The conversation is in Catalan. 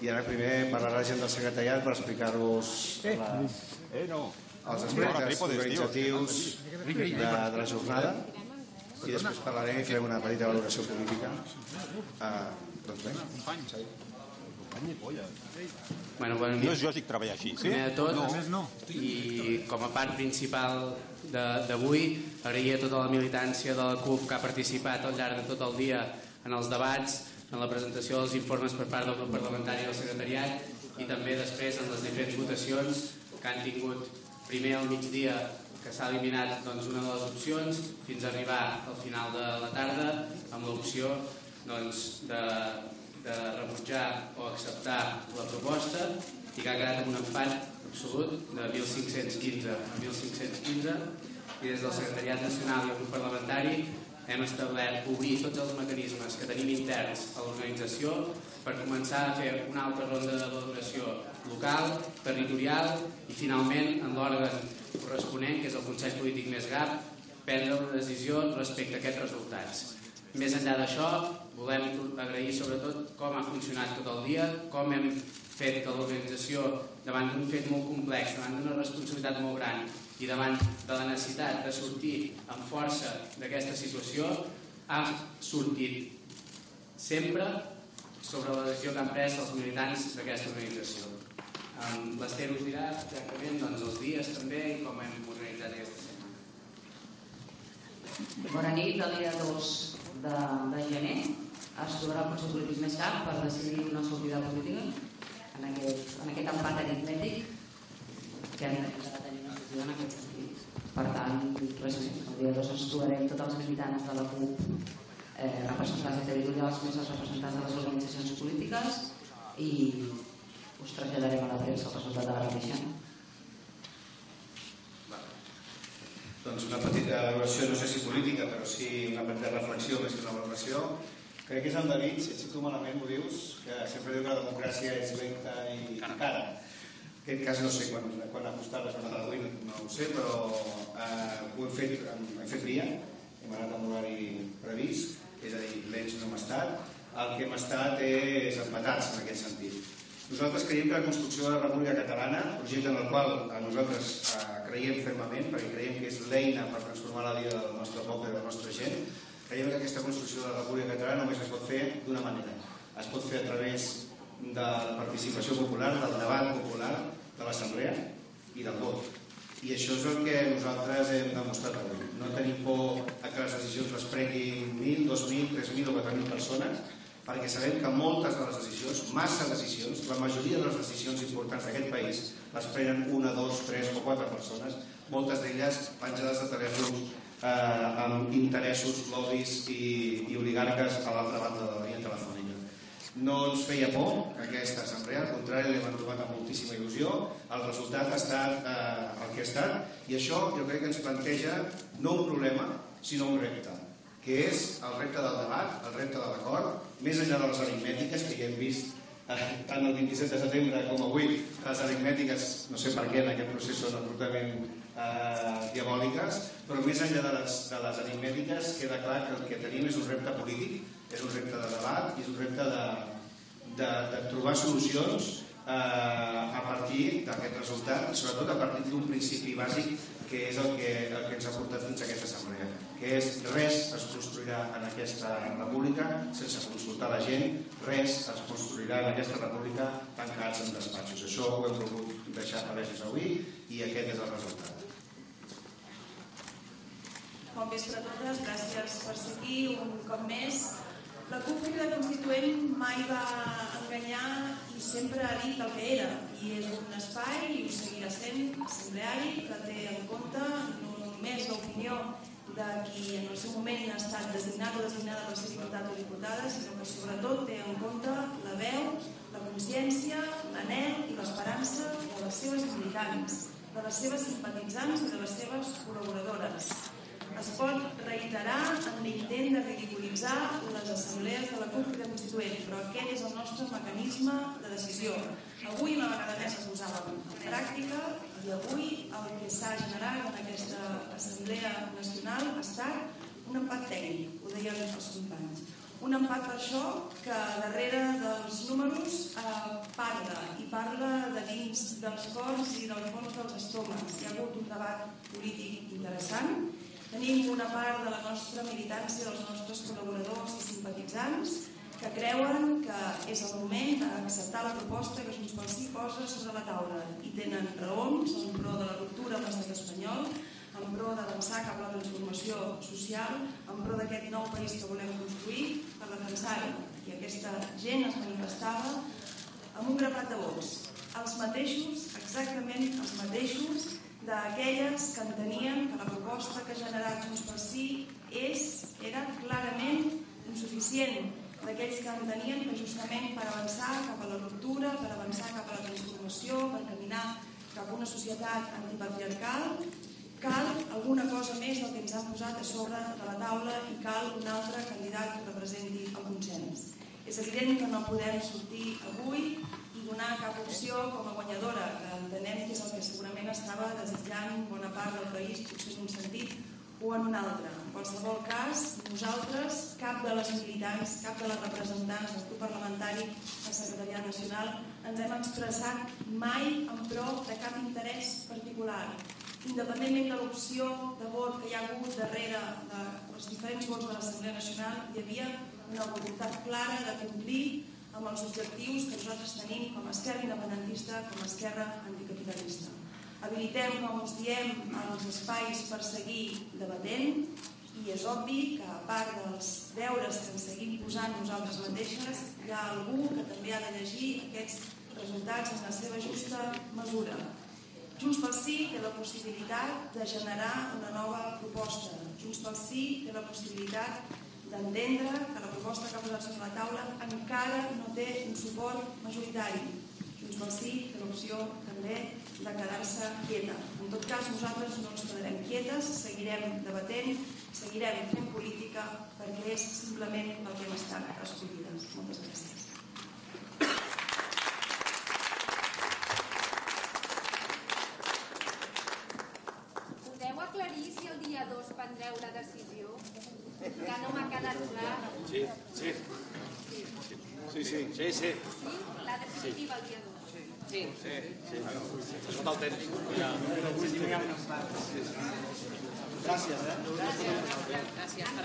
I ara primer parlarà la gent del secretariat per explicar-vos la, Eh, no. els aspectes organitzatius de, de la jornada i després parlarem i farem una petita valoració política. Uh, doncs bé, Bueno, bon No és lògic treballar així, sí? Primer de tot, No. no. i com a part principal de- d'avui, agrair a tota la militància de la CUP que ha participat al llarg de tot el dia en els debats, en la presentació dels informes per part del grup parlamentari del secretariat i també després en les diferents votacions que han tingut primer al migdia que s'ha eliminat doncs, una de les opcions fins a arribar al final de la tarda amb l'opció doncs, de, de rebutjar o acceptar la proposta i que ha quedat amb un empat absolut de 1.515 a 1.515 i des del Secretariat Nacional i el grup parlamentari hem establert obrir tots els mecanismes que tenim interns a l'organització per començar a fer una altra ronda de valoració local, territorial i finalment en l'òrgan corresponent, que és el Consell Polític més GAP, prendre una decisió respecte a aquests resultats. Més enllà d'això, volem agrair sobretot com ha funcionat tot el dia, com hem fet que l'organització, davant d'un fet molt complex, davant d'una responsabilitat molt gran i davant de la necessitat de sortir amb força d'aquesta situació, ha sortit sempre sobre la decisió que han pres els militants d'aquesta organització. L'Ester us dirà exactament doncs, els dies també i com hem organitzat aquesta setmana. Bona nit, el dia 2 de, de gener es trobarà el Consell Polític més cap per decidir una sortida política en aquest, en aquest empat aritmètic que hem de en aquest sentit. Per tant, res més. El dia 2 ens trobarem tots els militants de la CUP eh, representats territorials més els representants de les organitzacions polítiques i us traslladarem a la premsa el resultat de la revisió. doncs una petita valoració, no sé si política, però sí una petita reflexió més que una valoració. Crec que és en David, si et malament, ho dius, que sempre diu que la democràcia és lenta i cara. En aquest cas no sé quan, quan acostar la jornada d'avui, no ho sé, però eh, ho hem fet, hem fet via, hem anat amb l'horari previst, és a dir, lents no hem estat, el que hem estat és empatats en aquest sentit. Nosaltres creiem que la construcció de la República Catalana, projecte en el qual eh, nosaltres eh, creiem fermament, perquè creiem que és l'eina per transformar la vida del nostre poble i de la nostra gent, creiem que aquesta construcció de la República Catalana només es pot fer d'una manera. Es pot fer a través de la participació popular, del debat popular, de l'assemblea i del vot. I això és el que nosaltres hem demostrat avui. No tenim por a que les decisions les prenguin 1.000, 2.000, 3.000 o 4.000 persones, perquè sabem que moltes de les decisions, massa decisions, la majoria de les decisions importants d'aquest país les prenen una, dos, tres o quatre persones, moltes d'elles penjades de telèfons eh, amb interessos, lobbies i, i oligarques a l'altra banda de la línia telefònica. No ens feia por aquesta assemblea, al contrari, l'hem trobat amb moltíssima il·lusió. El resultat ha estat eh, el que ha estat i això jo crec que ens planteja no un problema, sinó un repte que és el repte del debat, el repte de l'acord, més enllà de les aritmètiques que ja hem vist tant el 27 de setembre com avui, les aritmètiques, no sé per què en aquest procés són absolutament eh, diabòliques, però més enllà de les, de les aritmètiques queda clar que el que tenim és un repte polític, és un repte de debat i és un repte de, de, de trobar solucions eh, a partir d'aquest resultat, sobretot a partir d'un principi bàsic que és el que, el que ens ha portat fins a aquesta assemblea, que és res es construirà en aquesta república sense consultar la gent, res es construirà en aquesta república tancats en despatxos. Això ho hem volgut deixar palès avui i aquest és el resultat. Bon vespre a totes, gràcies per ser aquí un cop més. La CUP Crida Constituent mai va enganyar i sempre ha dit el que era i és un espai, i ho seguirà sent, assembleari, que té en compte no només l'opinió de qui en el seu moment ha estat designat o designada per ser diputat o diputada, sinó que sobretot té en compte la veu, la consciència, l'anel i l'esperança de les seves militants, de les seves simpatitzants i de les seves col·laboradores es pot reiterar en l'intent de ridiculitzar les assemblees de la CUP de Constituent, però aquest és el nostre mecanisme de decisió. Avui una vegada més es posava en pràctica i avui el que s'ha generat en aquesta Assemblea Nacional ha estat un empat tècnic, ho deien els companys. Un empat per això que darrere números eh, parla, i parla de dins dels cors i del fons dels estómacs. Hi ha hagut un debat polític interessant. Tenim una part de la nostra militància, dels nostres col·laboradors i simpatitzants, que creuen que és el moment d'acceptar la proposta que Junts pel Sí posa sobre la taula i tenen raons en pro de la ruptura amb l'estat espanyol, en pro d'avançar cap a la transformació social, en pro d'aquest nou país que volem construir per defensar-ho. I aquesta gent es manifestava amb un grapat de vots. Els mateixos, exactament els mateixos, d'aquelles que entenien que la proposta que ha generat Junts pel Sí és, era clarament insuficient, d'aquells que entenien que justament per avançar cap a la ruptura, per avançar cap a la transformació, per caminar cap a una societat antipatriarcal, cal alguna cosa més del que ens han posat a sobre de la taula i cal un altre candidat que representi el consens. És evident que no podem sortir avui i donar cap opció com a guanyadora, entenem que és el que segurament estava desitjant bona part del país, potser en un sentit o en un altre. En qualsevol cas, nosaltres, cap de les militants, cap de les representants del grup parlamentari de Secretariat Nacional, ens hem expressat mai en pro de cap interès particular. Independentment de l'opció de vot que hi ha hagut darrere dels diferents vots de l'Assemblea Nacional, hi havia una voluntat clara complir amb els objectius que nosaltres tenim com a esquerra independentista, com a esquerra anticapitalista. Habilitem, com us diem, els espais per seguir debatent i és obvi que a part dels deures que ens seguim posant nosaltres mateixes, hi ha algú que també ha de llegir aquests resultats en la seva justa mesura. Junts pel Sí té la possibilitat de generar una nova proposta. Junts pel Sí té la possibilitat d'entendre que la proposta posat sobre la taula encara no té un suport majoritari. Junts pel Sí té l'opció també de quedar-se quieta. En tot cas, nosaltres no ens quedarem quietes, seguirem debatent, seguirem fent política perquè és simplement el que hem estat escollides. Moltes gràcies. Podeu aclarir si el dia 2 prendreu la decisió? Que no m'ha. Sí, sí. Sí, sí. Sí, sí. Sí? La definitiva el dia 2. Sí, sí. Se sota el tècnic. Ja. Gràcies, eh? Gràcies.